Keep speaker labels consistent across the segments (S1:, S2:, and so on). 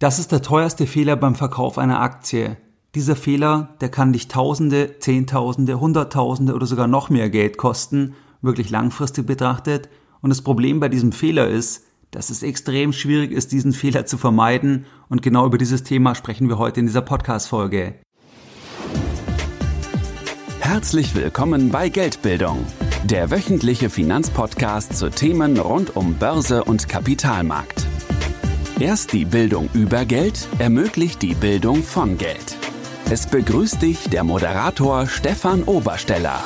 S1: Das ist der teuerste Fehler beim Verkauf einer Aktie. Dieser Fehler, der kann dich Tausende, Zehntausende, Hunderttausende oder sogar noch mehr Geld kosten, wirklich langfristig betrachtet. Und das Problem bei diesem Fehler ist, dass es extrem schwierig ist, diesen Fehler zu vermeiden. Und genau über dieses Thema sprechen wir heute in dieser Podcast-Folge.
S2: Herzlich willkommen bei Geldbildung, der wöchentliche Finanzpodcast zu Themen rund um Börse und Kapitalmarkt. Erst die Bildung über Geld ermöglicht die Bildung von Geld. Es begrüßt dich der Moderator Stefan Obersteller.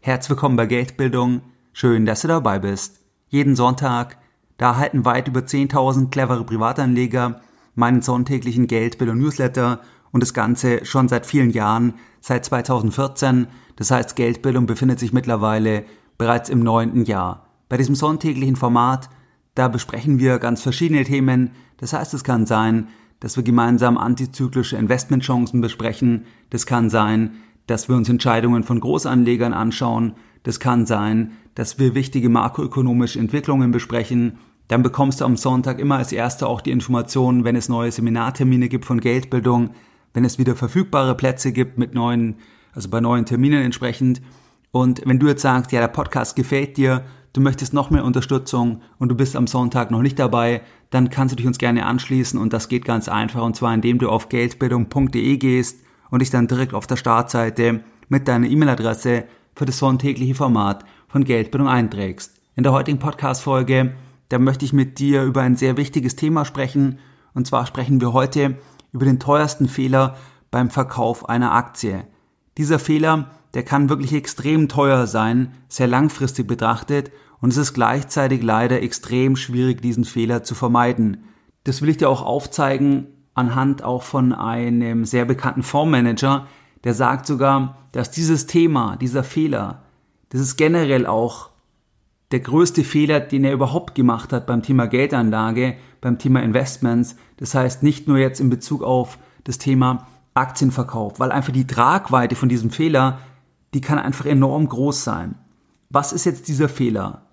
S1: Herzlich willkommen bei Geldbildung. Schön, dass du dabei bist. Jeden Sonntag, da erhalten weit über 10.000 clevere Privatanleger meinen sonntäglichen Geldbildung Newsletter und das Ganze schon seit vielen Jahren, seit 2014. Das heißt, Geldbildung befindet sich mittlerweile bereits im neunten Jahr. Bei diesem sonntäglichen Format da besprechen wir ganz verschiedene Themen. Das heißt, es kann sein, dass wir gemeinsam antizyklische Investmentchancen besprechen. Das kann sein, dass wir uns Entscheidungen von Großanlegern anschauen. Das kann sein, dass wir wichtige makroökonomische Entwicklungen besprechen. Dann bekommst du am Sonntag immer als Erster auch die Informationen, wenn es neue Seminartermine gibt von Geldbildung, wenn es wieder verfügbare Plätze gibt mit neuen, also bei neuen Terminen entsprechend. Und wenn du jetzt sagst, ja, der Podcast gefällt dir, du möchtest noch mehr Unterstützung und du bist am Sonntag noch nicht dabei, dann kannst du dich uns gerne anschließen und das geht ganz einfach und zwar indem du auf geldbildung.de gehst und dich dann direkt auf der Startseite mit deiner E-Mail-Adresse für das sonntägliche Format von Geldbildung einträgst. In der heutigen Podcast-Folge, da möchte ich mit dir über ein sehr wichtiges Thema sprechen und zwar sprechen wir heute über den teuersten Fehler beim Verkauf einer Aktie. Dieser Fehler, der kann wirklich extrem teuer sein, sehr langfristig betrachtet und es ist gleichzeitig leider extrem schwierig, diesen Fehler zu vermeiden. Das will ich dir auch aufzeigen anhand auch von einem sehr bekannten Fondsmanager, der sagt sogar, dass dieses Thema, dieser Fehler, das ist generell auch der größte Fehler, den er überhaupt gemacht hat beim Thema Geldanlage, beim Thema Investments. Das heißt nicht nur jetzt in Bezug auf das Thema Aktienverkauf, weil einfach die Tragweite von diesem Fehler, die kann einfach enorm groß sein. Was ist jetzt dieser Fehler?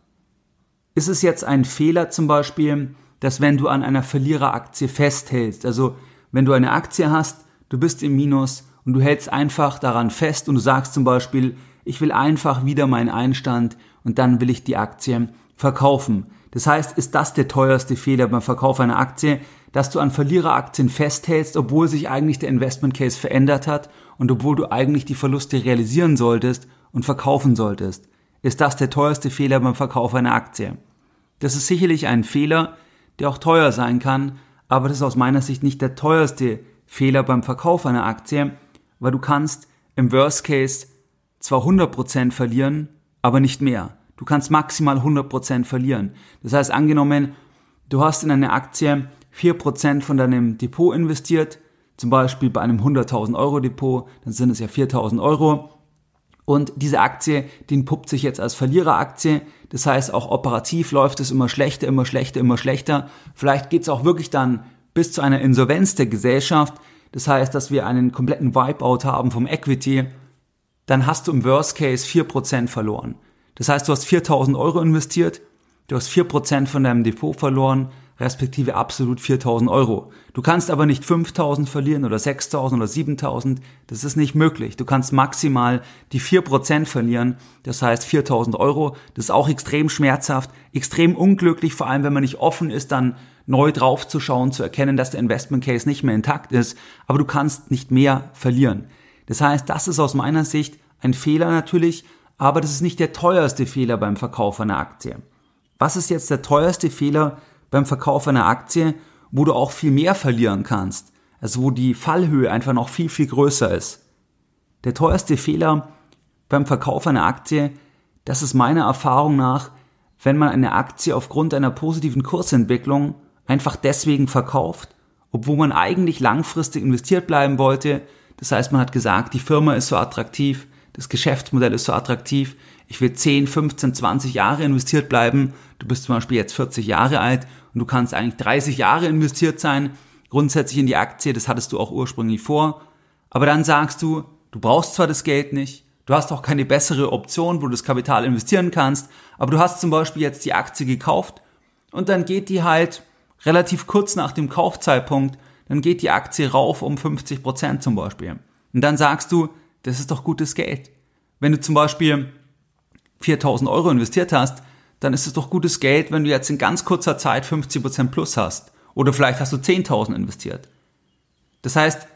S1: Ist es jetzt ein Fehler zum Beispiel, dass wenn du an einer Verliereraktie festhältst, also wenn du eine Aktie hast, du bist im Minus und du hältst einfach daran fest und du sagst zum Beispiel, ich will einfach wieder meinen Einstand und dann will ich die Aktie verkaufen. Das heißt, ist das der teuerste Fehler beim Verkauf einer Aktie, dass du an Verliereraktien festhältst, obwohl sich eigentlich der Investment Case verändert hat und obwohl du eigentlich die Verluste realisieren solltest und verkaufen solltest ist das der teuerste Fehler beim Verkauf einer Aktie. Das ist sicherlich ein Fehler, der auch teuer sein kann, aber das ist aus meiner Sicht nicht der teuerste Fehler beim Verkauf einer Aktie, weil du kannst im Worst Case zwar 100% verlieren, aber nicht mehr. Du kannst maximal 100% verlieren. Das heißt, angenommen, du hast in eine Aktie 4% von deinem Depot investiert, zum Beispiel bei einem 100.000 Euro Depot, dann sind es ja 4.000 Euro und diese Aktie, die entpuppt sich jetzt als Verliereraktie. Das heißt, auch operativ läuft es immer schlechter, immer schlechter, immer schlechter. Vielleicht geht es auch wirklich dann bis zu einer Insolvenz der Gesellschaft. Das heißt, dass wir einen kompletten Wipeout haben vom Equity. Dann hast du im Worst Case 4% verloren. Das heißt, du hast 4000 Euro investiert, du hast 4% von deinem Depot verloren, respektive absolut 4000 Euro. Du kannst aber nicht 5000 verlieren oder 6000 oder 7000. Das ist nicht möglich. Du kannst maximal die 4% verlieren. Das heißt 4000 Euro. Das ist auch extrem schmerzhaft, extrem unglücklich, vor allem wenn man nicht offen ist, dann neu draufzuschauen, zu erkennen, dass der Investment Case nicht mehr intakt ist. Aber du kannst nicht mehr verlieren. Das heißt, das ist aus meiner Sicht ein Fehler natürlich, aber das ist nicht der teuerste Fehler beim Verkauf einer Aktie. Was ist jetzt der teuerste Fehler beim Verkauf einer Aktie, wo du auch viel mehr verlieren kannst. Also wo die Fallhöhe einfach noch viel, viel größer ist. Der teuerste Fehler beim Verkauf einer Aktie, das ist meiner Erfahrung nach, wenn man eine Aktie aufgrund einer positiven Kursentwicklung einfach deswegen verkauft, obwohl man eigentlich langfristig investiert bleiben wollte. Das heißt, man hat gesagt, die Firma ist so attraktiv, das Geschäftsmodell ist so attraktiv, ich will 10, 15, 20 Jahre investiert bleiben. Du bist zum Beispiel jetzt 40 Jahre alt und du kannst eigentlich 30 Jahre investiert sein, grundsätzlich in die Aktie, das hattest du auch ursprünglich vor. Aber dann sagst du, du brauchst zwar das Geld nicht, du hast auch keine bessere Option, wo du das Kapital investieren kannst, aber du hast zum Beispiel jetzt die Aktie gekauft und dann geht die halt relativ kurz nach dem Kaufzeitpunkt, dann geht die Aktie rauf um 50 Prozent zum Beispiel. Und dann sagst du, das ist doch gutes Geld. Wenn du zum Beispiel 4000 Euro investiert hast, dann ist es doch gutes Geld, wenn du jetzt in ganz kurzer Zeit 50 Prozent plus hast. Oder vielleicht hast du 10.000 investiert. Das heißt,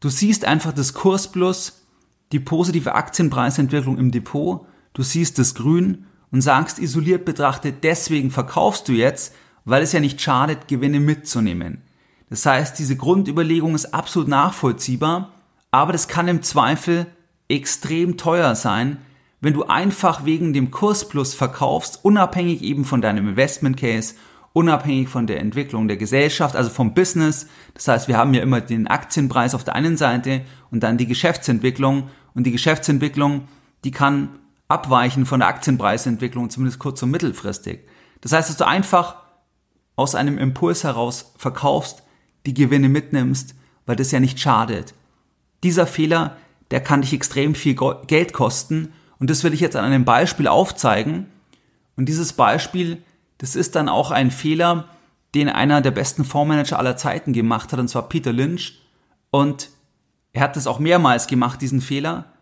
S1: du siehst einfach das Kurs plus, die positive Aktienpreisentwicklung im Depot, du siehst das Grün und sagst isoliert betrachtet, deswegen verkaufst du jetzt, weil es ja nicht schadet, Gewinne mitzunehmen. Das heißt, diese Grundüberlegung ist absolut nachvollziehbar, aber das kann im Zweifel extrem teuer sein, wenn du einfach wegen dem Kursplus verkaufst, unabhängig eben von deinem Investment Case, unabhängig von der Entwicklung der Gesellschaft, also vom Business. Das heißt, wir haben ja immer den Aktienpreis auf der einen Seite und dann die Geschäftsentwicklung und die Geschäftsentwicklung, die kann abweichen von der Aktienpreisentwicklung, zumindest kurz- und mittelfristig. Das heißt, dass du einfach aus einem Impuls heraus verkaufst, die Gewinne mitnimmst, weil das ja nicht schadet. Dieser Fehler, der kann dich extrem viel Geld kosten und das will ich jetzt an einem Beispiel aufzeigen. Und dieses Beispiel, das ist dann auch ein Fehler, den einer der besten Fondsmanager aller Zeiten gemacht hat, und zwar Peter Lynch. Und er hat das auch mehrmals gemacht, diesen Fehler.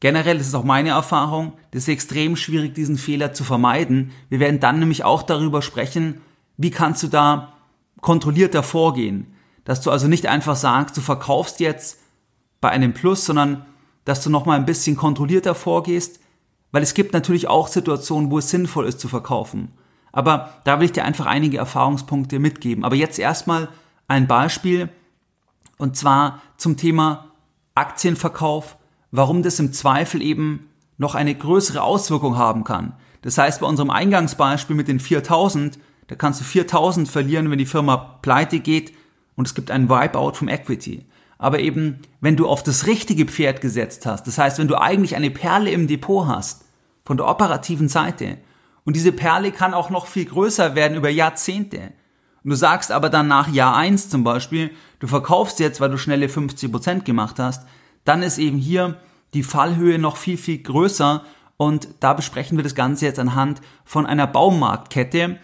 S1: Generell ist es auch meine Erfahrung, das ist extrem schwierig, diesen Fehler zu vermeiden. Wir werden dann nämlich auch darüber sprechen, wie kannst du da kontrollierter vorgehen. Dass du also nicht einfach sagst, du verkaufst jetzt bei einem Plus, sondern dass du nochmal ein bisschen kontrollierter vorgehst, weil es gibt natürlich auch Situationen, wo es sinnvoll ist zu verkaufen. Aber da will ich dir einfach einige Erfahrungspunkte mitgeben. Aber jetzt erstmal ein Beispiel und zwar zum Thema Aktienverkauf, warum das im Zweifel eben noch eine größere Auswirkung haben kann. Das heißt, bei unserem Eingangsbeispiel mit den 4000, da kannst du 4000 verlieren, wenn die Firma pleite geht und es gibt einen Wipeout vom Equity aber eben, wenn du auf das richtige Pferd gesetzt hast, das heißt, wenn du eigentlich eine Perle im Depot hast, von der operativen Seite, und diese Perle kann auch noch viel größer werden über Jahrzehnte, und du sagst aber dann nach Jahr eins zum Beispiel, du verkaufst jetzt, weil du schnelle 50 Prozent gemacht hast, dann ist eben hier die Fallhöhe noch viel, viel größer und da besprechen wir das Ganze jetzt anhand von einer Baumarktkette.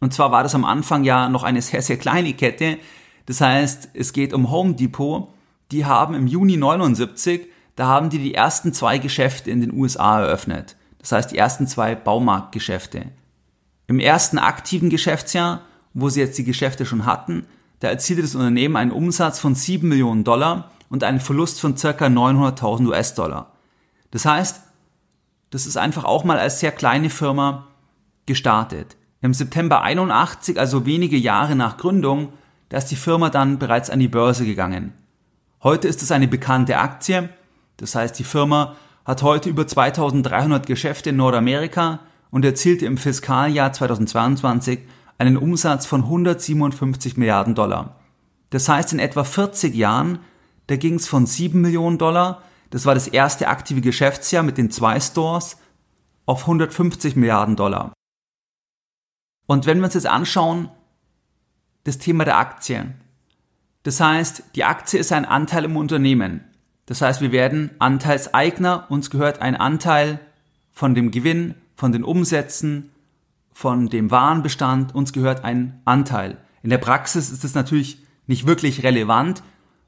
S1: Und zwar war das am Anfang ja noch eine sehr, sehr kleine Kette. Das heißt, es geht um Home Depot die haben im Juni 79, da haben die die ersten zwei Geschäfte in den USA eröffnet. Das heißt, die ersten zwei Baumarktgeschäfte. Im ersten aktiven Geschäftsjahr, wo sie jetzt die Geschäfte schon hatten, da erzielte das Unternehmen einen Umsatz von 7 Millionen Dollar und einen Verlust von circa 900.000 US-Dollar. Das heißt, das ist einfach auch mal als sehr kleine Firma gestartet. Im September 81, also wenige Jahre nach Gründung, da ist die Firma dann bereits an die Börse gegangen. Heute ist es eine bekannte Aktie. Das heißt, die Firma hat heute über 2300 Geschäfte in Nordamerika und erzielte im Fiskaljahr 2022 einen Umsatz von 157 Milliarden Dollar. Das heißt, in etwa 40 Jahren, da ging es von 7 Millionen Dollar, das war das erste aktive Geschäftsjahr mit den zwei Stores, auf 150 Milliarden Dollar. Und wenn wir uns jetzt anschauen, das Thema der Aktien. Das heißt, die Aktie ist ein Anteil im Unternehmen. Das heißt, wir werden Anteilseigner, uns gehört ein Anteil von dem Gewinn, von den Umsätzen, von dem Warenbestand, uns gehört ein Anteil. In der Praxis ist es natürlich nicht wirklich relevant,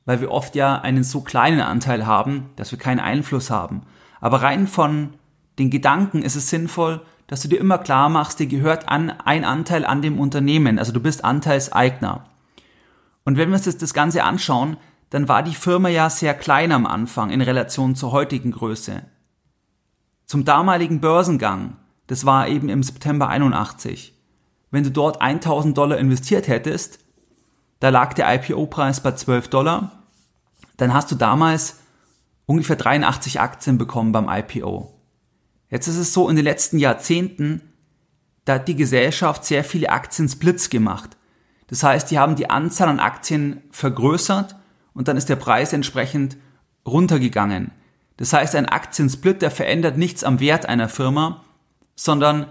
S1: weil wir oft ja einen so kleinen Anteil haben, dass wir keinen Einfluss haben. Aber rein von den Gedanken ist es sinnvoll, dass du dir immer klar machst, dir gehört an, ein Anteil an dem Unternehmen, also du bist Anteilseigner. Und wenn wir uns das Ganze anschauen, dann war die Firma ja sehr klein am Anfang in Relation zur heutigen Größe. Zum damaligen Börsengang, das war eben im September 81. Wenn du dort 1000 Dollar investiert hättest, da lag der IPO-Preis bei 12 Dollar, dann hast du damals ungefähr 83 Aktien bekommen beim IPO. Jetzt ist es so, in den letzten Jahrzehnten, da hat die Gesellschaft sehr viele Aktiensplits gemacht. Das heißt, die haben die Anzahl an Aktien vergrößert und dann ist der Preis entsprechend runtergegangen. Das heißt, ein Aktiensplit, der verändert nichts am Wert einer Firma, sondern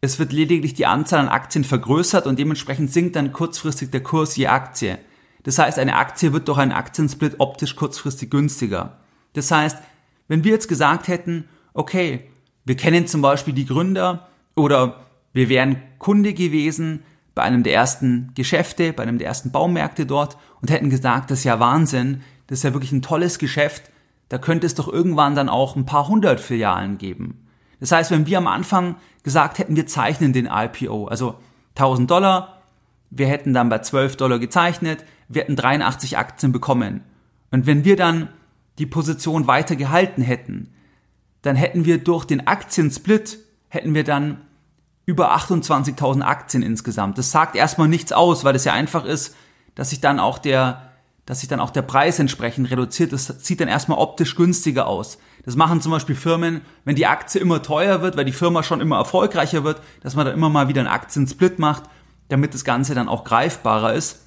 S1: es wird lediglich die Anzahl an Aktien vergrößert und dementsprechend sinkt dann kurzfristig der Kurs je Aktie. Das heißt, eine Aktie wird durch einen Aktiensplit optisch kurzfristig günstiger. Das heißt, wenn wir jetzt gesagt hätten, okay, wir kennen zum Beispiel die Gründer oder wir wären Kunde gewesen bei einem der ersten Geschäfte, bei einem der ersten Baumärkte dort und hätten gesagt, das ist ja Wahnsinn, das ist ja wirklich ein tolles Geschäft, da könnte es doch irgendwann dann auch ein paar hundert Filialen geben. Das heißt, wenn wir am Anfang gesagt hätten, wir zeichnen den IPO, also 1000 Dollar, wir hätten dann bei 12 Dollar gezeichnet, wir hätten 83 Aktien bekommen. Und wenn wir dann die Position weiter gehalten hätten, dann hätten wir durch den Aktiensplit, hätten wir dann über 28.000 Aktien insgesamt. Das sagt erstmal nichts aus, weil es ja einfach ist, dass sich dann auch der, dass sich dann auch der Preis entsprechend reduziert. Das sieht dann erstmal optisch günstiger aus. Das machen zum Beispiel Firmen, wenn die Aktie immer teuer wird, weil die Firma schon immer erfolgreicher wird, dass man dann immer mal wieder einen Aktiensplit macht, damit das Ganze dann auch greifbarer ist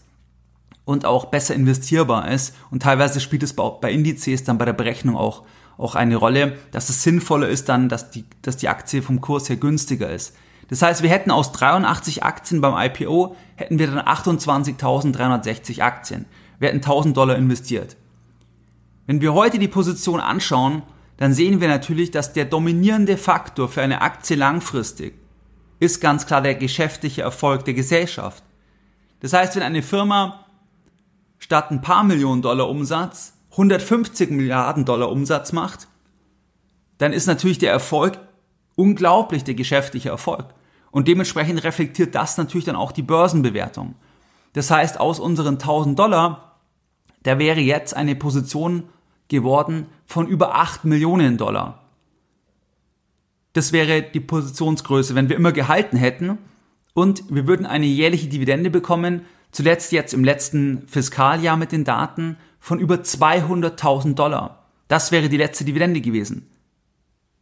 S1: und auch besser investierbar ist. Und teilweise spielt es bei Indizes dann bei der Berechnung auch, auch eine Rolle, dass es sinnvoller ist dann, dass die, dass die Aktie vom Kurs her günstiger ist. Das heißt, wir hätten aus 83 Aktien beim IPO, hätten wir dann 28.360 Aktien. Wir hätten 1000 Dollar investiert. Wenn wir heute die Position anschauen, dann sehen wir natürlich, dass der dominierende Faktor für eine Aktie langfristig ist ganz klar der geschäftliche Erfolg der Gesellschaft. Das heißt, wenn eine Firma statt ein paar Millionen Dollar Umsatz 150 Milliarden Dollar Umsatz macht, dann ist natürlich der Erfolg unglaublich, der geschäftliche Erfolg. Und dementsprechend reflektiert das natürlich dann auch die Börsenbewertung. Das heißt, aus unseren 1000 Dollar, da wäre jetzt eine Position geworden von über 8 Millionen Dollar. Das wäre die Positionsgröße, wenn wir immer gehalten hätten und wir würden eine jährliche Dividende bekommen, zuletzt jetzt im letzten Fiskaljahr mit den Daten von über 200.000 Dollar. Das wäre die letzte Dividende gewesen.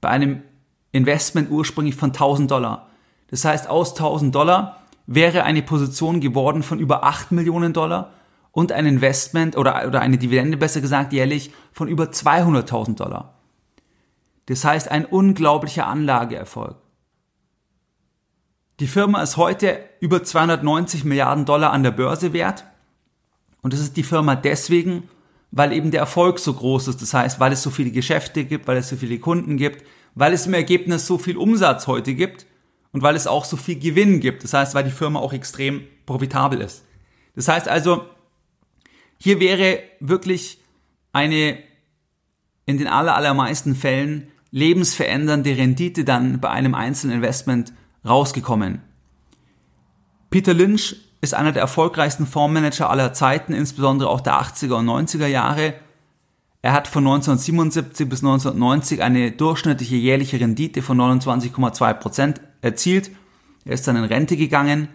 S1: Bei einem Investment ursprünglich von 1000 Dollar. Das heißt, aus 1000 Dollar wäre eine Position geworden von über 8 Millionen Dollar und ein Investment oder, oder eine Dividende besser gesagt jährlich von über 200.000 Dollar. Das heißt, ein unglaublicher Anlageerfolg. Die Firma ist heute über 290 Milliarden Dollar an der Börse wert. Und das ist die Firma deswegen, weil eben der Erfolg so groß ist. Das heißt, weil es so viele Geschäfte gibt, weil es so viele Kunden gibt, weil es im Ergebnis so viel Umsatz heute gibt und weil es auch so viel Gewinn gibt. Das heißt, weil die Firma auch extrem profitabel ist. Das heißt also, hier wäre wirklich eine in den allermeisten Fällen lebensverändernde Rendite dann bei einem einzelnen Investment rausgekommen. Peter Lynch ist einer der erfolgreichsten Fondsmanager aller Zeiten, insbesondere auch der 80er und 90er Jahre. Er hat von 1977 bis 1990 eine durchschnittliche jährliche Rendite von 29,2 Prozent erzielt. Er ist dann in Rente gegangen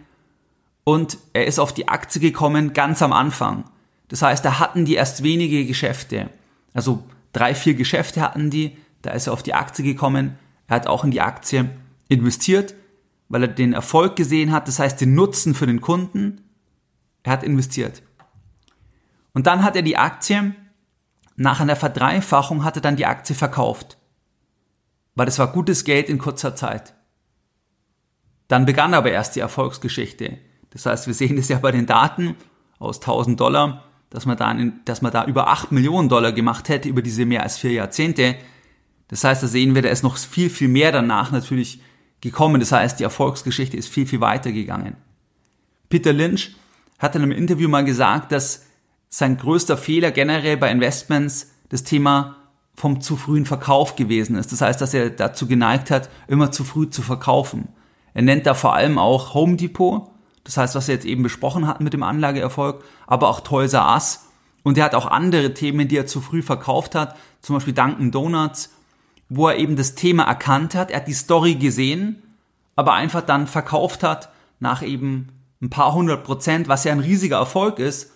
S1: und er ist auf die Aktie gekommen ganz am Anfang. Das heißt, da hatten die erst wenige Geschäfte. Also drei, vier Geschäfte hatten die. Da ist er auf die Aktie gekommen. Er hat auch in die Aktie investiert weil er den Erfolg gesehen hat, das heißt den Nutzen für den Kunden. Er hat investiert. Und dann hat er die Aktie, nach einer Verdreifachung hat er dann die Aktie verkauft. Weil das war gutes Geld in kurzer Zeit. Dann begann aber erst die Erfolgsgeschichte. Das heißt, wir sehen das ja bei den Daten aus 1000 Dollar, dass man da, dass man da über 8 Millionen Dollar gemacht hätte über diese mehr als vier Jahrzehnte. Das heißt, da sehen wir, da ist noch viel, viel mehr danach natürlich gekommen. Das heißt, die Erfolgsgeschichte ist viel, viel weiter gegangen. Peter Lynch hat in einem Interview mal gesagt, dass sein größter Fehler generell bei Investments das Thema vom zu frühen Verkauf gewesen ist. Das heißt, dass er dazu geneigt hat, immer zu früh zu verkaufen. Er nennt da vor allem auch Home Depot, das heißt, was wir jetzt eben besprochen hatten mit dem Anlageerfolg, aber auch Toys R Us. Und er hat auch andere Themen, die er zu früh verkauft hat, zum Beispiel Dunkin Donuts wo er eben das Thema erkannt hat, er hat die Story gesehen, aber einfach dann verkauft hat nach eben ein paar hundert Prozent, was ja ein riesiger Erfolg ist,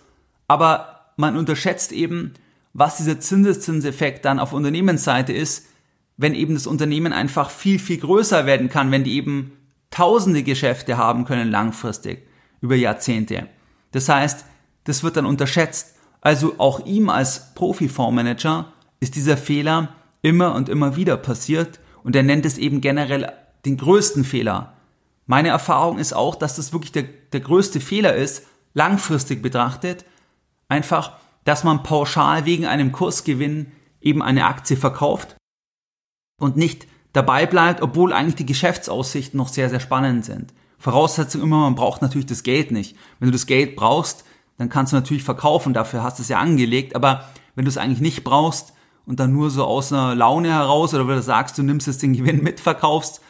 S1: aber man unterschätzt eben, was dieser Zinseszinseffekt dann auf Unternehmensseite ist, wenn eben das Unternehmen einfach viel, viel größer werden kann, wenn die eben tausende Geschäfte haben können langfristig, über Jahrzehnte. Das heißt, das wird dann unterschätzt. Also auch ihm als Profi-Fondsmanager ist dieser Fehler immer und immer wieder passiert und er nennt es eben generell den größten Fehler. Meine Erfahrung ist auch, dass das wirklich der, der größte Fehler ist, langfristig betrachtet, einfach, dass man pauschal wegen einem Kursgewinn eben eine Aktie verkauft und nicht dabei bleibt, obwohl eigentlich die Geschäftsaussichten noch sehr, sehr spannend sind. Voraussetzung immer, man braucht natürlich das Geld nicht. Wenn du das Geld brauchst, dann kannst du natürlich verkaufen, dafür hast du es ja angelegt, aber wenn du es eigentlich nicht brauchst und dann nur so aus einer Laune heraus oder wenn du sagst, du nimmst jetzt den Gewinn mit, verkaufst,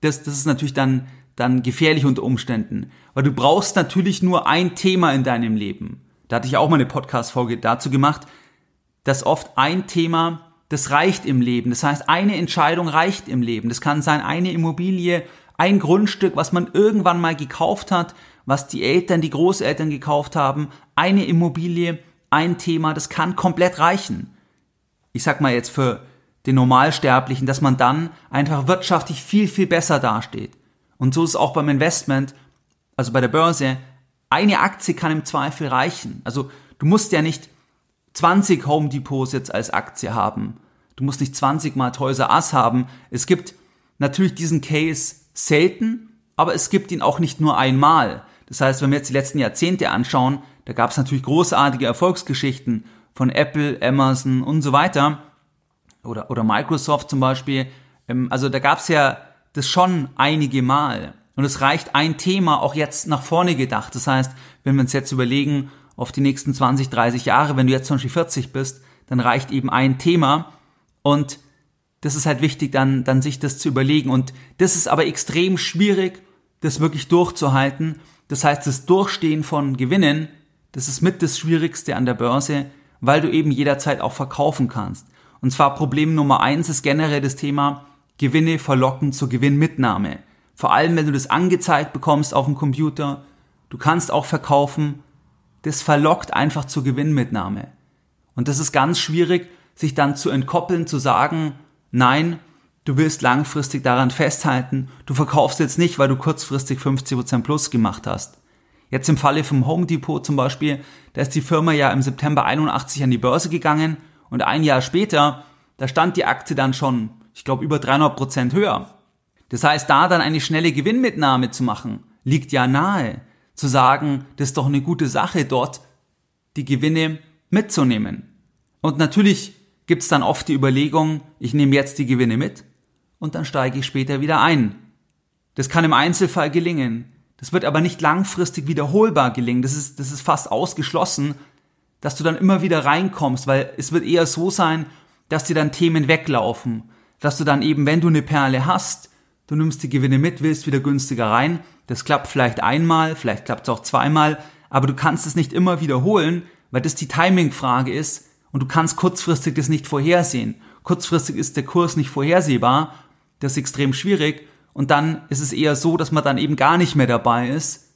S1: das, das ist natürlich dann, dann gefährlich unter Umständen. Weil du brauchst natürlich nur ein Thema in deinem Leben. Da hatte ich auch mal eine Podcast-Folge dazu gemacht, dass oft ein Thema, das reicht im Leben. Das heißt, eine Entscheidung reicht im Leben. Das kann sein, eine Immobilie, ein Grundstück, was man irgendwann mal gekauft hat, was die Eltern, die Großeltern gekauft haben, eine Immobilie, ein Thema, das kann komplett reichen. Ich sag mal jetzt für den Normalsterblichen, dass man dann einfach wirtschaftlich viel, viel besser dasteht. Und so ist es auch beim Investment, also bei der Börse. Eine Aktie kann im Zweifel reichen. Also du musst ja nicht 20 Home Depots jetzt als Aktie haben. Du musst nicht 20 mal Toys Ass haben. Es gibt natürlich diesen Case selten, aber es gibt ihn auch nicht nur einmal. Das heißt, wenn wir jetzt die letzten Jahrzehnte anschauen, da gab es natürlich großartige Erfolgsgeschichten von Apple, Amazon und so weiter oder, oder Microsoft zum Beispiel. Ähm, also da gab es ja das schon einige Mal. Und es reicht ein Thema auch jetzt nach vorne gedacht. Das heißt, wenn wir uns jetzt überlegen, auf die nächsten 20, 30 Jahre, wenn du jetzt zum Beispiel 40 bist, dann reicht eben ein Thema und das ist halt wichtig, dann, dann sich das zu überlegen. Und das ist aber extrem schwierig, das wirklich durchzuhalten. Das heißt, das Durchstehen von Gewinnen, das ist mit das Schwierigste an der Börse, weil du eben jederzeit auch verkaufen kannst. Und zwar Problem Nummer eins ist generell das Thema Gewinne verlocken zur Gewinnmitnahme. Vor allem, wenn du das angezeigt bekommst auf dem Computer. Du kannst auch verkaufen. Das verlockt einfach zur Gewinnmitnahme. Und das ist ganz schwierig, sich dann zu entkoppeln, zu sagen, Nein, du willst langfristig daran festhalten. Du verkaufst jetzt nicht, weil du kurzfristig 50% plus gemacht hast. Jetzt im Falle vom Home Depot zum Beispiel, da ist die Firma ja im September 81 an die Börse gegangen und ein Jahr später, da stand die Aktie dann schon, ich glaube, über 300% höher. Das heißt, da dann eine schnelle Gewinnmitnahme zu machen, liegt ja nahe. Zu sagen, das ist doch eine gute Sache, dort die Gewinne mitzunehmen. Und natürlich gibt es dann oft die Überlegung, ich nehme jetzt die Gewinne mit und dann steige ich später wieder ein. Das kann im Einzelfall gelingen. Das wird aber nicht langfristig wiederholbar gelingen. Das ist, das ist fast ausgeschlossen, dass du dann immer wieder reinkommst, weil es wird eher so sein, dass dir dann Themen weglaufen. Dass du dann eben, wenn du eine Perle hast, du nimmst die Gewinne mit, willst wieder günstiger rein. Das klappt vielleicht einmal, vielleicht klappt es auch zweimal, aber du kannst es nicht immer wiederholen, weil das die Timing-Frage ist, und du kannst kurzfristig das nicht vorhersehen. Kurzfristig ist der Kurs nicht vorhersehbar, das ist extrem schwierig und dann ist es eher so, dass man dann eben gar nicht mehr dabei ist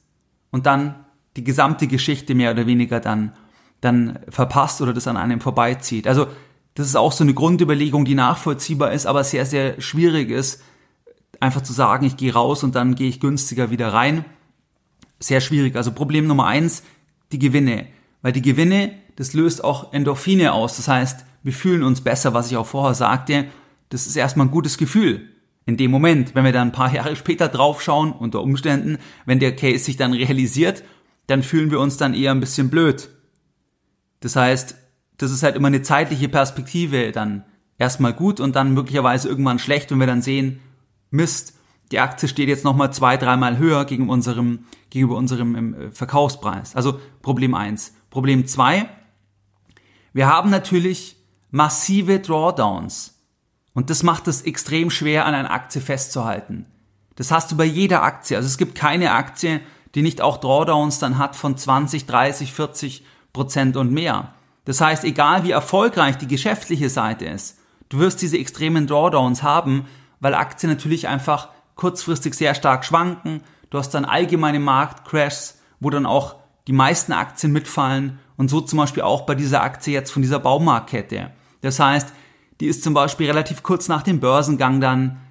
S1: und dann die gesamte Geschichte mehr oder weniger dann, dann verpasst oder das an einem vorbeizieht. Also das ist auch so eine Grundüberlegung, die nachvollziehbar ist, aber sehr, sehr schwierig ist, einfach zu sagen, ich gehe raus und dann gehe ich günstiger wieder rein. Sehr schwierig. Also Problem Nummer eins, die Gewinne. Weil die Gewinne das löst auch Endorphine aus. Das heißt, wir fühlen uns besser, was ich auch vorher sagte. Das ist erstmal ein gutes Gefühl. In dem Moment, wenn wir dann ein paar Jahre später draufschauen, unter Umständen, wenn der Case sich dann realisiert, dann fühlen wir uns dann eher ein bisschen blöd. Das heißt, das ist halt immer eine zeitliche Perspektive dann erstmal gut und dann möglicherweise irgendwann schlecht, wenn wir dann sehen, Mist, die Aktie steht jetzt nochmal zwei, dreimal höher gegenüber unserem, gegenüber unserem ähm, Verkaufspreis. Also Problem eins. Problem zwei wir haben natürlich massive Drawdowns. Und das macht es extrem schwer, an einer Aktie festzuhalten. Das hast du bei jeder Aktie. Also es gibt keine Aktie, die nicht auch Drawdowns dann hat von 20, 30, 40 Prozent und mehr. Das heißt, egal wie erfolgreich die geschäftliche Seite ist, du wirst diese extremen Drawdowns haben, weil Aktien natürlich einfach kurzfristig sehr stark schwanken. Du hast dann allgemeine Marktcrashs, wo dann auch die meisten Aktien mitfallen und so zum Beispiel auch bei dieser Aktie jetzt von dieser Baumarktkette. Das heißt, die ist zum Beispiel relativ kurz nach dem Börsengang dann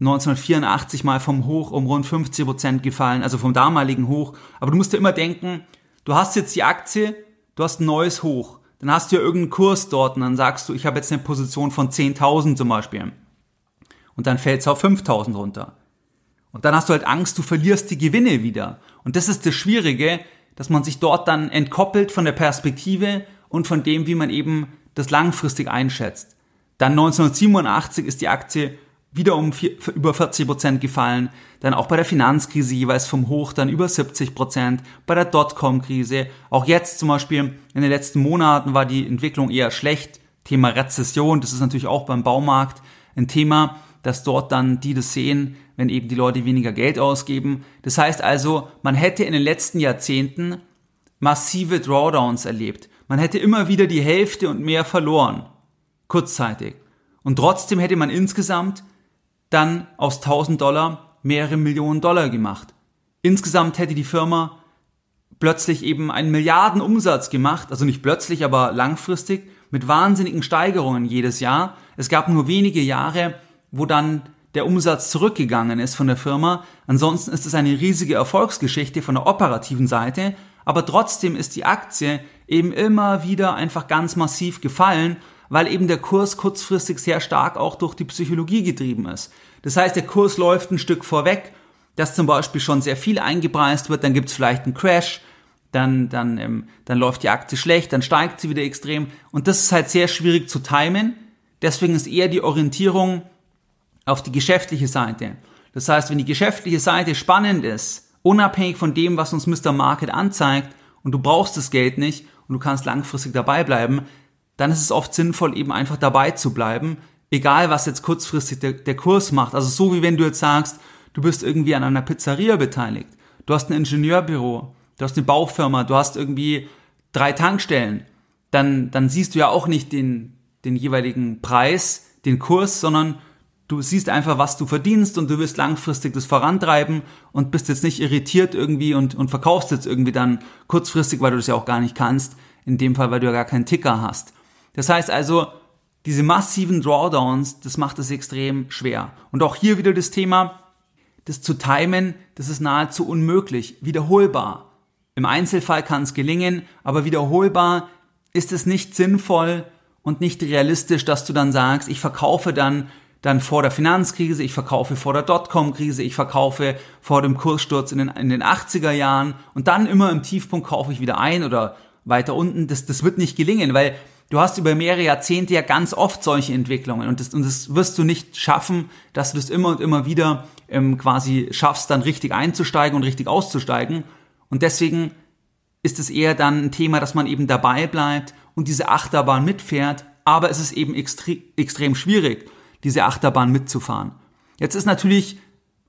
S1: 1984 mal vom Hoch um rund 50 Prozent gefallen, also vom damaligen Hoch. Aber du musst dir immer denken, du hast jetzt die Aktie, du hast ein neues Hoch. Dann hast du ja irgendeinen Kurs dort und dann sagst du, ich habe jetzt eine Position von 10.000 zum Beispiel. Und dann fällt es auf 5.000 runter. Und dann hast du halt Angst, du verlierst die Gewinne wieder. Und das ist das Schwierige, dass man sich dort dann entkoppelt von der Perspektive und von dem, wie man eben das langfristig einschätzt. Dann 1987 ist die Aktie wieder um vier, über 40 Prozent gefallen. Dann auch bei der Finanzkrise jeweils vom Hoch dann über 70 Prozent. Bei der Dotcom-Krise. Auch jetzt zum Beispiel in den letzten Monaten war die Entwicklung eher schlecht. Thema Rezession, das ist natürlich auch beim Baumarkt ein Thema, dass dort dann die das sehen, wenn eben die Leute weniger Geld ausgeben. Das heißt also, man hätte in den letzten Jahrzehnten massive Drawdowns erlebt. Man hätte immer wieder die Hälfte und mehr verloren. Kurzzeitig. Und trotzdem hätte man insgesamt dann aus 1000 Dollar mehrere Millionen Dollar gemacht. Insgesamt hätte die Firma plötzlich eben einen Milliardenumsatz gemacht, also nicht plötzlich, aber langfristig, mit wahnsinnigen Steigerungen jedes Jahr. Es gab nur wenige Jahre, wo dann der Umsatz zurückgegangen ist von der Firma. Ansonsten ist es eine riesige Erfolgsgeschichte von der operativen Seite, aber trotzdem ist die Aktie eben immer wieder einfach ganz massiv gefallen, weil eben der Kurs kurzfristig sehr stark auch durch die Psychologie getrieben ist. Das heißt, der Kurs läuft ein Stück vorweg, dass zum Beispiel schon sehr viel eingepreist wird, dann gibt es vielleicht einen Crash, dann, dann, ähm, dann läuft die Aktie schlecht, dann steigt sie wieder extrem und das ist halt sehr schwierig zu timen. Deswegen ist eher die Orientierung auf die geschäftliche Seite. Das heißt, wenn die geschäftliche Seite spannend ist, unabhängig von dem, was uns Mr. Market anzeigt, und du brauchst das Geld nicht und du kannst langfristig dabei bleiben, dann ist es oft sinnvoll, eben einfach dabei zu bleiben, egal was jetzt kurzfristig der, der Kurs macht. Also so wie wenn du jetzt sagst, du bist irgendwie an einer Pizzeria beteiligt, du hast ein Ingenieurbüro, du hast eine Baufirma, du hast irgendwie drei Tankstellen, dann, dann siehst du ja auch nicht den, den jeweiligen Preis, den Kurs, sondern du siehst einfach, was du verdienst und du wirst langfristig das vorantreiben und bist jetzt nicht irritiert irgendwie und, und verkaufst jetzt irgendwie dann kurzfristig, weil du das ja auch gar nicht kannst. In dem Fall, weil du ja gar keinen Ticker hast. Das heißt also, diese massiven Drawdowns, das macht es extrem schwer. Und auch hier wieder das Thema, das zu timen, das ist nahezu unmöglich. Wiederholbar. Im Einzelfall kann es gelingen, aber wiederholbar ist es nicht sinnvoll und nicht realistisch, dass du dann sagst, ich verkaufe dann dann vor der Finanzkrise, ich verkaufe vor der Dotcom-Krise, ich verkaufe vor dem Kurssturz in den, in den 80er Jahren und dann immer im Tiefpunkt kaufe ich wieder ein oder weiter unten. Das, das wird nicht gelingen, weil du hast über mehrere Jahrzehnte ja ganz oft solche Entwicklungen und das, und das wirst du nicht schaffen, dass du das immer und immer wieder ähm, quasi schaffst, dann richtig einzusteigen und richtig auszusteigen. Und deswegen ist es eher dann ein Thema, dass man eben dabei bleibt und diese Achterbahn mitfährt, aber es ist eben extre extrem schwierig diese Achterbahn mitzufahren. Jetzt ist natürlich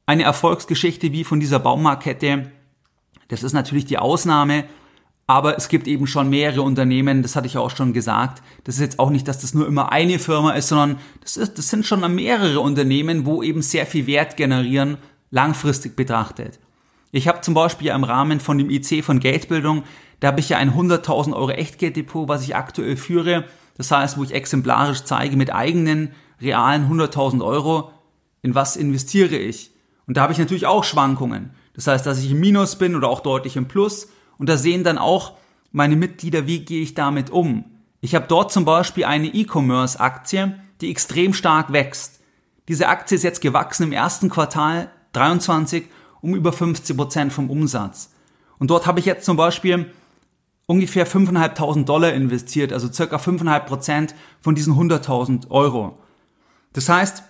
S1: eine Erfolgsgeschichte wie von dieser Baumarktkette, das ist natürlich die Ausnahme, aber es gibt eben schon mehrere Unternehmen, das hatte ich auch schon gesagt. Das ist jetzt auch nicht, dass das nur immer eine Firma ist, sondern das, ist, das sind schon mehrere Unternehmen, wo eben sehr viel Wert generieren, langfristig betrachtet. Ich habe zum Beispiel im Rahmen von dem IC von Geldbildung, da habe ich ja ein 100.000 Euro Echtgelddepot, was ich aktuell führe. Das heißt, wo ich exemplarisch zeige mit eigenen realen 100.000 Euro, in was investiere ich? Und da habe ich natürlich auch Schwankungen. Das heißt, dass ich im Minus bin oder auch deutlich im Plus. Und da sehen dann auch meine Mitglieder, wie gehe ich damit um. Ich habe dort zum Beispiel eine E-Commerce-Aktie, die extrem stark wächst. Diese Aktie ist jetzt gewachsen im ersten Quartal 23 um über 50 Prozent vom Umsatz. Und dort habe ich jetzt zum Beispiel ungefähr 5.500 Dollar investiert, also circa 5,5 Prozent von diesen 100.000 Euro. Das heißt,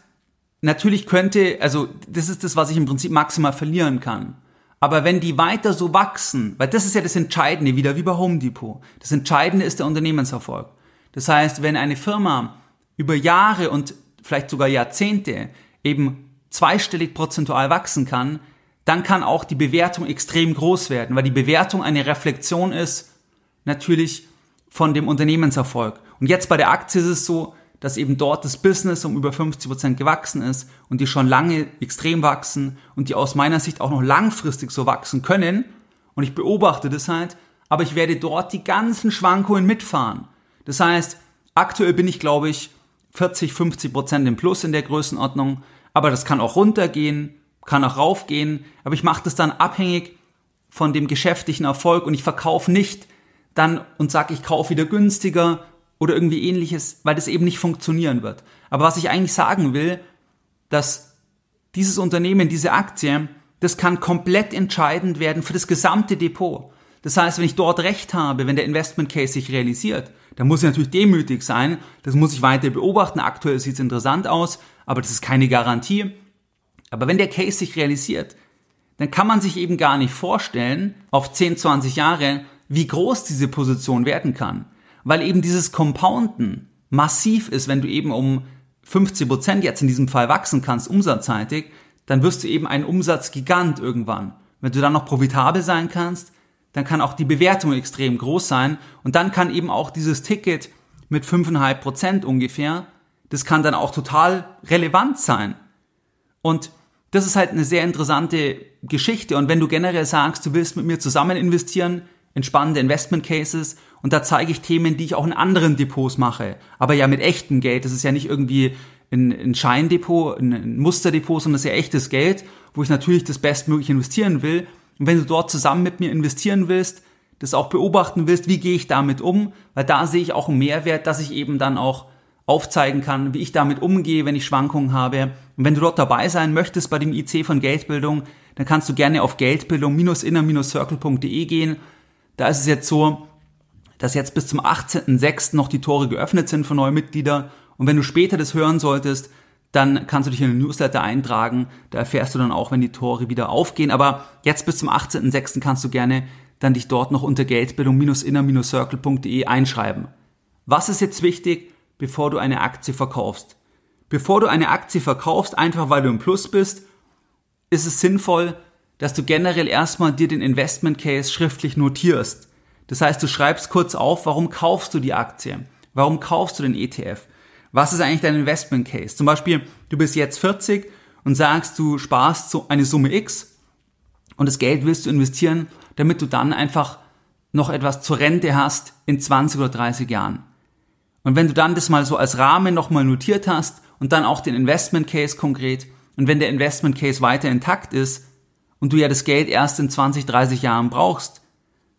S1: natürlich könnte, also das ist das, was ich im Prinzip maximal verlieren kann. Aber wenn die weiter so wachsen, weil das ist ja das Entscheidende, wieder wie bei Home Depot. Das Entscheidende ist der Unternehmenserfolg. Das heißt, wenn eine Firma über Jahre und vielleicht sogar Jahrzehnte eben zweistellig prozentual wachsen kann, dann kann auch die Bewertung extrem groß werden, weil die Bewertung eine Reflexion ist natürlich von dem Unternehmenserfolg. Und jetzt bei der Aktie ist es so, dass eben dort das Business um über 50 Prozent gewachsen ist und die schon lange extrem wachsen und die aus meiner Sicht auch noch langfristig so wachsen können. Und ich beobachte das halt, aber ich werde dort die ganzen Schwankungen mitfahren. Das heißt, aktuell bin ich, glaube ich, 40, 50 Prozent im Plus in der Größenordnung, aber das kann auch runtergehen, kann auch raufgehen, aber ich mache das dann abhängig von dem geschäftlichen Erfolg und ich verkaufe nicht dann und sage, ich kaufe wieder günstiger oder irgendwie ähnliches, weil das eben nicht funktionieren wird. Aber was ich eigentlich sagen will, dass dieses Unternehmen, diese Aktie, das kann komplett entscheidend werden für das gesamte Depot. Das heißt, wenn ich dort recht habe, wenn der Investment Case sich realisiert, dann muss ich natürlich demütig sein, das muss ich weiter beobachten. Aktuell sieht es interessant aus, aber das ist keine Garantie. Aber wenn der Case sich realisiert, dann kann man sich eben gar nicht vorstellen, auf 10, 20 Jahre, wie groß diese Position werden kann. Weil eben dieses Compounden massiv ist, wenn du eben um 50 Prozent jetzt in diesem Fall wachsen kannst, umsatzseitig, dann wirst du eben ein Umsatzgigant irgendwann. Wenn du dann noch profitabel sein kannst, dann kann auch die Bewertung extrem groß sein und dann kann eben auch dieses Ticket mit 5,5 Prozent ungefähr, das kann dann auch total relevant sein. Und das ist halt eine sehr interessante Geschichte. Und wenn du generell sagst, du willst mit mir zusammen investieren in spannende Investment Cases und da zeige ich Themen, die ich auch in anderen Depots mache, aber ja mit echtem Geld. Das ist ja nicht irgendwie ein, ein Scheindepot, ein Musterdepot, sondern das ist ja echtes Geld, wo ich natürlich das bestmöglich investieren will. Und wenn du dort zusammen mit mir investieren willst, das auch beobachten willst, wie gehe ich damit um, weil da sehe ich auch einen Mehrwert, dass ich eben dann auch aufzeigen kann, wie ich damit umgehe, wenn ich Schwankungen habe. Und wenn du dort dabei sein möchtest bei dem IC von Geldbildung, dann kannst du gerne auf geldbildung-inner-circle.de gehen. Da ist es jetzt so, dass jetzt bis zum 18.06. noch die Tore geöffnet sind für neue Mitglieder. Und wenn du später das hören solltest, dann kannst du dich in den Newsletter eintragen. Da erfährst du dann auch, wenn die Tore wieder aufgehen. Aber jetzt bis zum 18.06. kannst du gerne dann dich dort noch unter geldbildung-inner-circle.de einschreiben. Was ist jetzt wichtig? bevor du eine Aktie verkaufst. Bevor du eine Aktie verkaufst, einfach weil du im Plus bist, ist es sinnvoll, dass du generell erstmal dir den Investment Case schriftlich notierst. Das heißt, du schreibst kurz auf, warum kaufst du die Aktie? Warum kaufst du den ETF? Was ist eigentlich dein Investment Case? Zum Beispiel, du bist jetzt 40 und sagst, du sparst so eine Summe X und das Geld willst du investieren, damit du dann einfach noch etwas zur Rente hast in 20 oder 30 Jahren. Und wenn du dann das mal so als Rahmen nochmal notiert hast und dann auch den Investment Case konkret und wenn der Investment Case weiter intakt ist und du ja das Geld erst in 20, 30 Jahren brauchst,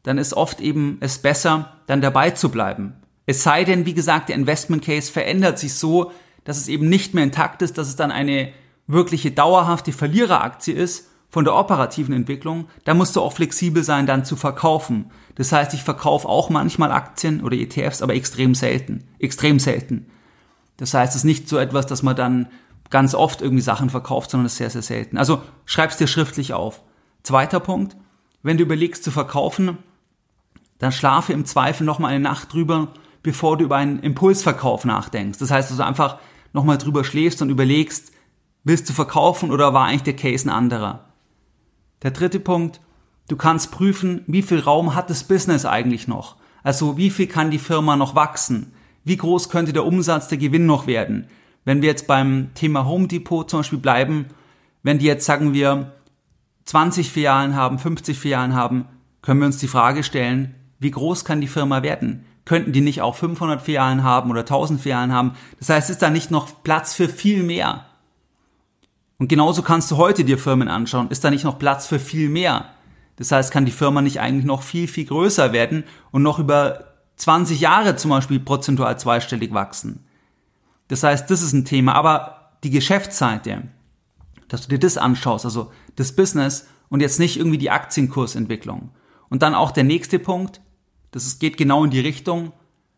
S1: dann ist oft eben es besser, dann dabei zu bleiben. Es sei denn, wie gesagt, der Investment Case verändert sich so, dass es eben nicht mehr intakt ist, dass es dann eine wirkliche dauerhafte Verliereraktie ist von der operativen Entwicklung, da musst du auch flexibel sein, dann zu verkaufen. Das heißt, ich verkaufe auch manchmal Aktien oder ETFs, aber extrem selten. Extrem selten. Das heißt, es ist nicht so etwas, dass man dann ganz oft irgendwie Sachen verkauft, sondern es ist sehr, sehr selten. Also schreib's dir schriftlich auf. Zweiter Punkt, wenn du überlegst zu verkaufen, dann schlafe im Zweifel nochmal eine Nacht drüber, bevor du über einen Impulsverkauf nachdenkst. Das heißt, dass du einfach nochmal drüber schläfst und überlegst, willst du verkaufen oder war eigentlich der Case ein anderer? Der dritte Punkt, du kannst prüfen, wie viel Raum hat das Business eigentlich noch? Also wie viel kann die Firma noch wachsen? Wie groß könnte der Umsatz, der Gewinn noch werden? Wenn wir jetzt beim Thema Home Depot zum Beispiel bleiben, wenn die jetzt sagen wir 20 Filialen haben, 50 Filialen haben, können wir uns die Frage stellen, wie groß kann die Firma werden? Könnten die nicht auch 500 Filialen haben oder 1000 Filialen haben? Das heißt, ist da nicht noch Platz für viel mehr? Und genauso kannst du heute dir Firmen anschauen. Ist da nicht noch Platz für viel mehr? Das heißt, kann die Firma nicht eigentlich noch viel, viel größer werden und noch über 20 Jahre zum Beispiel prozentual zweistellig wachsen? Das heißt, das ist ein Thema. Aber die Geschäftsseite, dass du dir das anschaust, also das Business und jetzt nicht irgendwie die Aktienkursentwicklung. Und dann auch der nächste Punkt, das geht genau in die Richtung,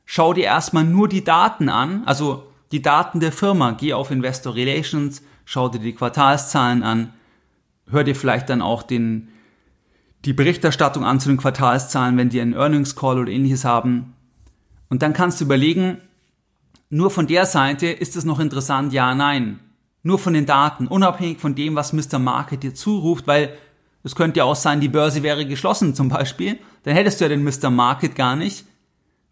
S1: schau dir erstmal nur die Daten an, also die Daten der Firma. Geh auf Investor Relations, schau dir die Quartalszahlen an, hör dir vielleicht dann auch den, die Berichterstattung an zu den Quartalszahlen, wenn die einen Earnings Call oder ähnliches haben. Und dann kannst du überlegen, nur von der Seite ist es noch interessant, ja, nein. Nur von den Daten, unabhängig von dem, was Mr. Market dir zuruft, weil es könnte ja auch sein, die Börse wäre geschlossen zum Beispiel, dann hättest du ja den Mr. Market gar nicht,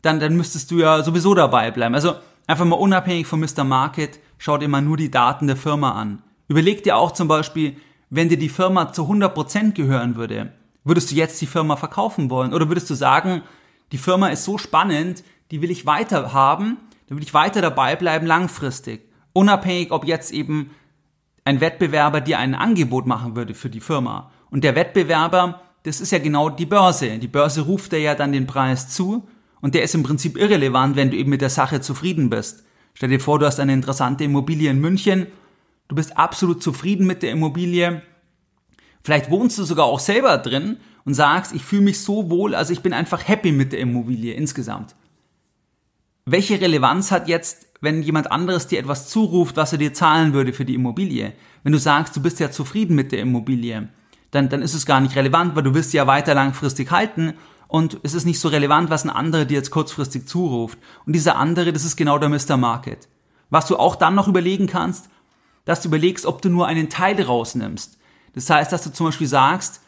S1: dann, dann müsstest du ja sowieso dabei bleiben. Also einfach mal unabhängig von Mr. Market, schau dir mal nur die Daten der Firma an. Überleg dir auch zum Beispiel, wenn dir die Firma zu 100% gehören würde, würdest du jetzt die Firma verkaufen wollen? Oder würdest du sagen, die Firma ist so spannend, die will ich weiter haben, da will ich weiter dabei bleiben langfristig. Unabhängig, ob jetzt eben ein Wettbewerber dir ein Angebot machen würde für die Firma. Und der Wettbewerber, das ist ja genau die Börse. Die Börse ruft dir ja dann den Preis zu und der ist im Prinzip irrelevant, wenn du eben mit der Sache zufrieden bist. Stell dir vor, du hast eine interessante Immobilie in München, du bist absolut zufrieden mit der Immobilie, vielleicht wohnst du sogar auch selber drin und sagst, ich fühle mich so wohl, also ich bin einfach happy mit der Immobilie insgesamt. Welche Relevanz hat jetzt, wenn jemand anderes dir etwas zuruft, was er dir zahlen würde für die Immobilie. Wenn du sagst, du bist ja zufrieden mit der Immobilie, dann, dann ist es gar nicht relevant, weil du wirst sie ja weiter langfristig halten und es ist nicht so relevant, was ein anderer dir jetzt kurzfristig zuruft. Und dieser andere, das ist genau der Mr. Market. Was du auch dann noch überlegen kannst, dass du überlegst, ob du nur einen Teil rausnimmst. Das heißt, dass du zum Beispiel sagst,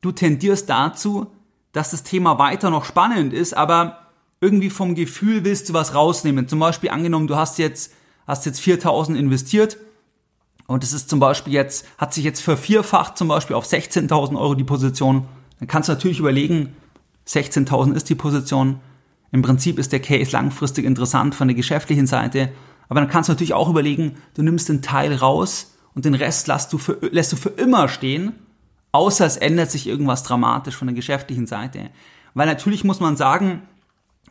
S1: du tendierst dazu, dass das Thema weiter noch spannend ist, aber irgendwie vom Gefühl willst du was rausnehmen. Zum Beispiel angenommen, du hast jetzt, hast jetzt 4000 investiert und es ist zum Beispiel jetzt, hat sich jetzt vervierfacht zum Beispiel auf 16.000 Euro die Position. Dann kannst du natürlich überlegen, 16.000 ist die Position. Im Prinzip ist der Case langfristig interessant von der geschäftlichen Seite. Aber dann kannst du natürlich auch überlegen, du nimmst den Teil raus und den Rest lässt du für, lässt du für immer stehen, außer es ändert sich irgendwas dramatisch von der geschäftlichen Seite. Weil natürlich muss man sagen,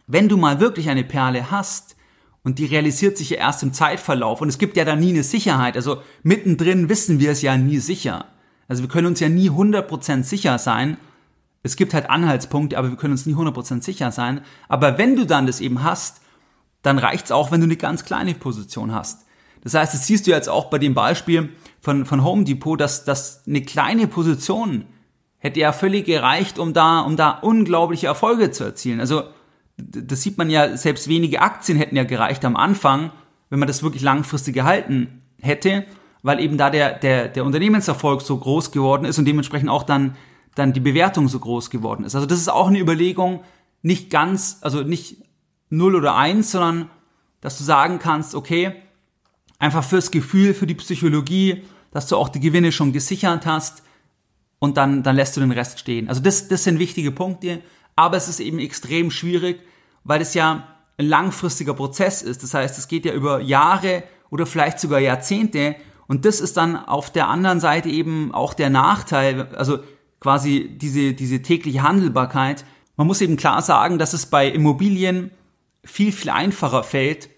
S1: wenn du mal wirklich eine Perle hast und die realisiert sich ja erst im Zeitverlauf und es gibt ja da nie eine Sicherheit, also mittendrin wissen wir es ja nie sicher. Also wir können uns ja nie 100% sicher sein. Es gibt halt Anhaltspunkte, aber wir können uns nie 100% sicher sein. Aber wenn du dann das eben hast, dann reicht's auch, wenn du eine ganz kleine Position hast. Das heißt, das siehst du jetzt auch bei dem Beispiel von, von Home Depot, dass, dass eine kleine Position hätte ja völlig gereicht, um da, um da unglaubliche Erfolge zu erzielen. Also, das sieht man ja, selbst wenige Aktien hätten ja gereicht am Anfang, wenn man das wirklich langfristig gehalten hätte, weil eben da der, der, der Unternehmenserfolg so groß geworden ist und dementsprechend auch dann, dann die Bewertung so groß geworden ist. Also das ist auch eine Überlegung, nicht ganz, also nicht 0 oder 1, sondern dass du sagen kannst, okay, einfach fürs Gefühl, für die Psychologie, dass du auch die Gewinne schon gesichert hast und dann, dann lässt du den Rest stehen. Also das, das sind wichtige Punkte, aber es ist eben extrem schwierig, weil es ja ein langfristiger Prozess ist. Das heißt, es geht ja über Jahre oder vielleicht sogar Jahrzehnte und das ist dann auf der anderen Seite eben auch der Nachteil, also quasi diese, diese tägliche Handelbarkeit. Man muss eben klar sagen, dass es bei Immobilien viel, viel einfacher fällt,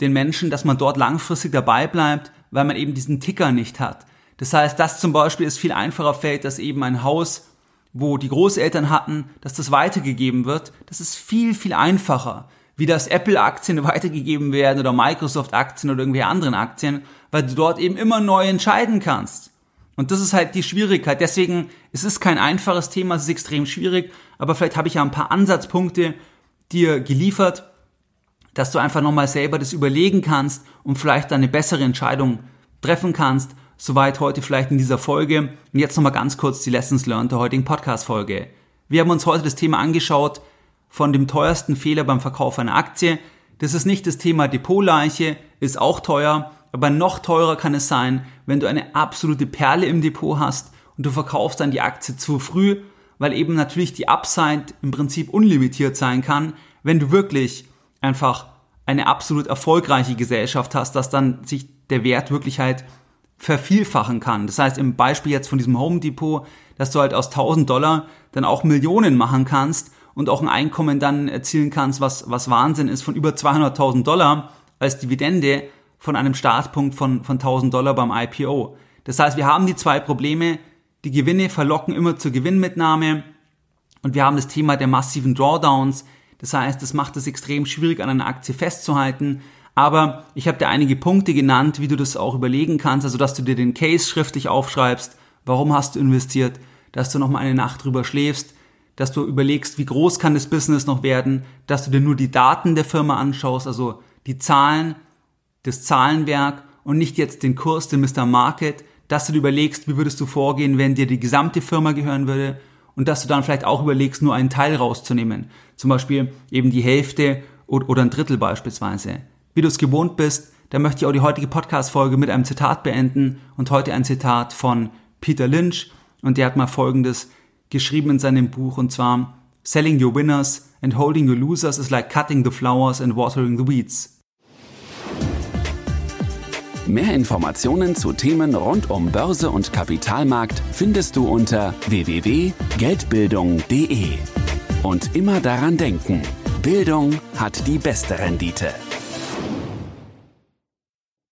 S1: den Menschen, dass man dort langfristig dabei bleibt, weil man eben diesen Ticker nicht hat. Das heißt, dass zum Beispiel es viel einfacher fällt, dass eben ein Haus, wo die Großeltern hatten, dass das weitergegeben wird, das ist viel, viel einfacher, wie dass Apple-Aktien weitergegeben werden oder Microsoft-Aktien oder irgendwelche anderen Aktien, weil du dort eben immer neu entscheiden kannst. Und das ist halt die Schwierigkeit. Deswegen, es ist kein einfaches Thema, es ist extrem schwierig, aber vielleicht habe ich ja ein paar Ansatzpunkte, dir geliefert, dass du einfach nochmal selber das überlegen kannst und vielleicht eine bessere Entscheidung treffen kannst. Soweit heute vielleicht in dieser Folge. Und jetzt nochmal ganz kurz die Lessons learned der heutigen Podcast-Folge. Wir haben uns heute das Thema angeschaut von dem teuersten Fehler beim Verkauf einer Aktie. Das ist nicht das Thema Depotleiche, ist auch teuer, aber noch teurer kann es sein, wenn du eine absolute Perle im Depot hast und du verkaufst dann die Aktie zu früh weil eben natürlich die Upside im Prinzip unlimitiert sein kann, wenn du wirklich einfach eine absolut erfolgreiche Gesellschaft hast, dass dann sich der Wert wirklich halt vervielfachen kann. Das heißt, im Beispiel jetzt von diesem Home Depot, dass du halt aus 1000 Dollar dann auch Millionen machen kannst und auch ein Einkommen dann erzielen kannst, was, was Wahnsinn ist, von über 200.000 Dollar als Dividende von einem Startpunkt von, von 1000 Dollar beim IPO. Das heißt, wir haben die zwei Probleme, die Gewinne verlocken immer zur Gewinnmitnahme und wir haben das Thema der massiven Drawdowns. Das heißt, das macht es extrem schwierig, an einer Aktie festzuhalten. Aber ich habe dir einige Punkte genannt, wie du das auch überlegen kannst, also dass du dir den Case schriftlich aufschreibst, warum hast du investiert, dass du noch mal eine Nacht drüber schläfst, dass du überlegst, wie groß kann das Business noch werden, dass du dir nur die Daten der Firma anschaust, also die Zahlen, das Zahlenwerk und nicht jetzt den Kurs, den Mr. Market, dass du dir überlegst, wie würdest du vorgehen, wenn dir die gesamte Firma gehören würde und dass du dann vielleicht auch überlegst, nur einen Teil rauszunehmen. Zum Beispiel eben die Hälfte oder ein Drittel beispielsweise. Wie du es gewohnt bist, da möchte ich auch die heutige Podcast-Folge mit einem Zitat beenden und heute ein Zitat von Peter Lynch und der hat mal Folgendes geschrieben in seinem Buch und zwar Selling your winners and holding your losers is like cutting the flowers and watering the weeds.
S2: Mehr Informationen zu Themen rund um Börse und Kapitalmarkt findest du unter www.geldbildung.de. Und immer daran denken, Bildung hat die beste Rendite.